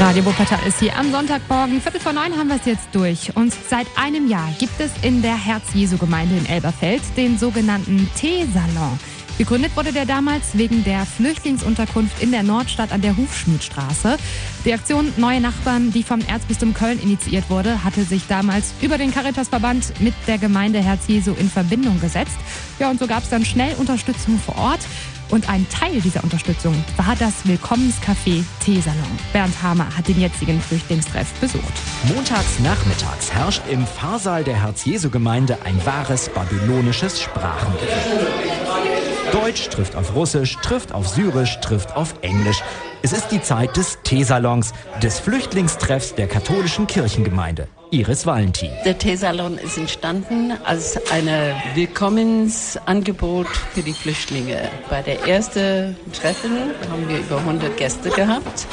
Radio Wuppertal ist hier am Sonntagmorgen. Viertel vor neun haben wir es jetzt durch. Und seit einem Jahr gibt es in der Herz-Jesu-Gemeinde in Elberfeld den sogenannten Teesalon. Gegründet wurde der damals wegen der Flüchtlingsunterkunft in der Nordstadt an der Hufschmiedstraße. Die Aktion Neue Nachbarn, die vom Erzbistum Köln initiiert wurde, hatte sich damals über den Caritasverband mit der Gemeinde Herz Jesu in Verbindung gesetzt. Ja, und so gab es dann schnell Unterstützung vor Ort. Und ein Teil dieser Unterstützung war das Willkommenscafé Teesalon. Bernd Hamer hat den jetzigen Flüchtlingstreff besucht. Montags nachmittags herrscht im Pfarrsaal der Herz-Jesu-Gemeinde ein wahres babylonisches Sprachengefühl. Deutsch trifft auf Russisch, trifft auf Syrisch, trifft auf Englisch. Es ist die Zeit des Teesalons, des Flüchtlingstreffs der katholischen Kirchengemeinde. Iris Valentin. Der Teesalon ist entstanden als ein Willkommensangebot für die Flüchtlinge. Bei der ersten Treffen haben wir über 100 Gäste gehabt.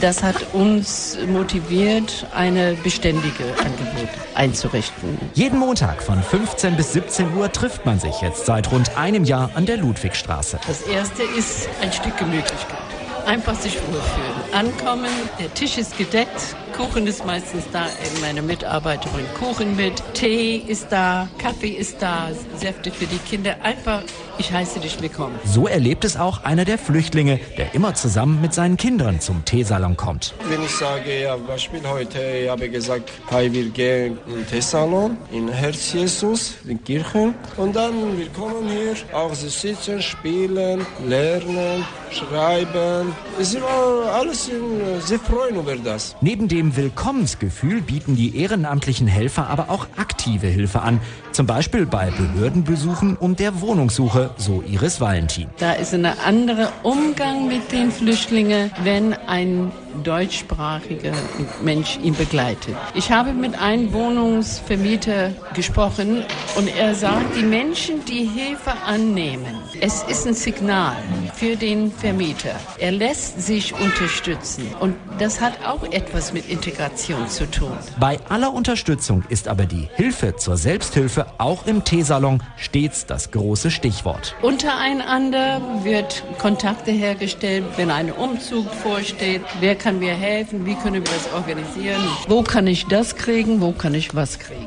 Das hat uns motiviert, eine beständige Angebot einzurichten. Jeden Montag von 15 bis 17 Uhr trifft man sich jetzt seit rund einem Jahr an der Ludwigstraße. Das erste ist ein Stück Gemütlichkeit. Einfach sich wohlfühlen. Ankommen, der Tisch ist gedeckt, Kuchen ist meistens da, meine Mitarbeiterin Kuchen mit, Tee ist da, Kaffee ist da, Säfte für die Kinder. Einfach, ich heiße dich willkommen. So erlebt es auch einer der Flüchtlinge, der immer zusammen mit seinen Kindern zum Teesalon kommt. Wenn ich sage, ja, Beispiel heute, ich habe gesagt, hey, wir gehen in Teesalon, in Herz Jesus, in Kirchen. Und dann, wir kommen hier, auch sie sitzen, spielen, lernen, schreiben. Es ist alles, in, sie freuen über das. Neben dem dem Willkommensgefühl bieten die ehrenamtlichen Helfer aber auch aktive Hilfe an. Zum Beispiel bei Behördenbesuchen und der Wohnungssuche, so Iris Valentin. Da ist ein anderer Umgang mit den Flüchtlingen, wenn ein deutschsprachiger Mensch ihn begleitet. Ich habe mit einem Wohnungsvermieter gesprochen und er sagt, die Menschen, die Hilfe annehmen, es ist ein Signal für den Vermieter. Er lässt sich unterstützen und das hat auch etwas mit Integration zu tun. Bei aller Unterstützung ist aber die Hilfe zur Selbsthilfe auch im Teesalon stets das große Stichwort. Untereinander wird Kontakte hergestellt, wenn ein Umzug vorsteht. Wer kann mir helfen? Wie können wir das organisieren? Wo kann ich das kriegen? Wo kann ich was kriegen?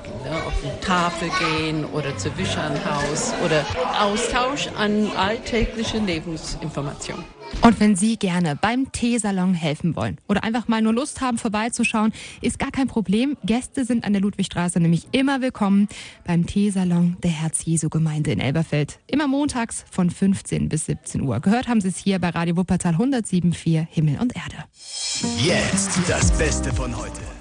Tafel gehen oder zu Wischernhaus oder Austausch an alltägliche Lebensinformationen. Und wenn Sie gerne beim Teesalon helfen wollen oder einfach mal nur Lust haben, vorbeizuschauen, ist gar kein Problem. Gäste sind an der Ludwigstraße nämlich immer willkommen beim Teesalon der Herz-Jesu-Gemeinde in Elberfeld. Immer montags von 15 bis 17 Uhr. Gehört haben Sie es hier bei Radio Wuppertal 107.4 Himmel und Erde. Jetzt das Beste von heute.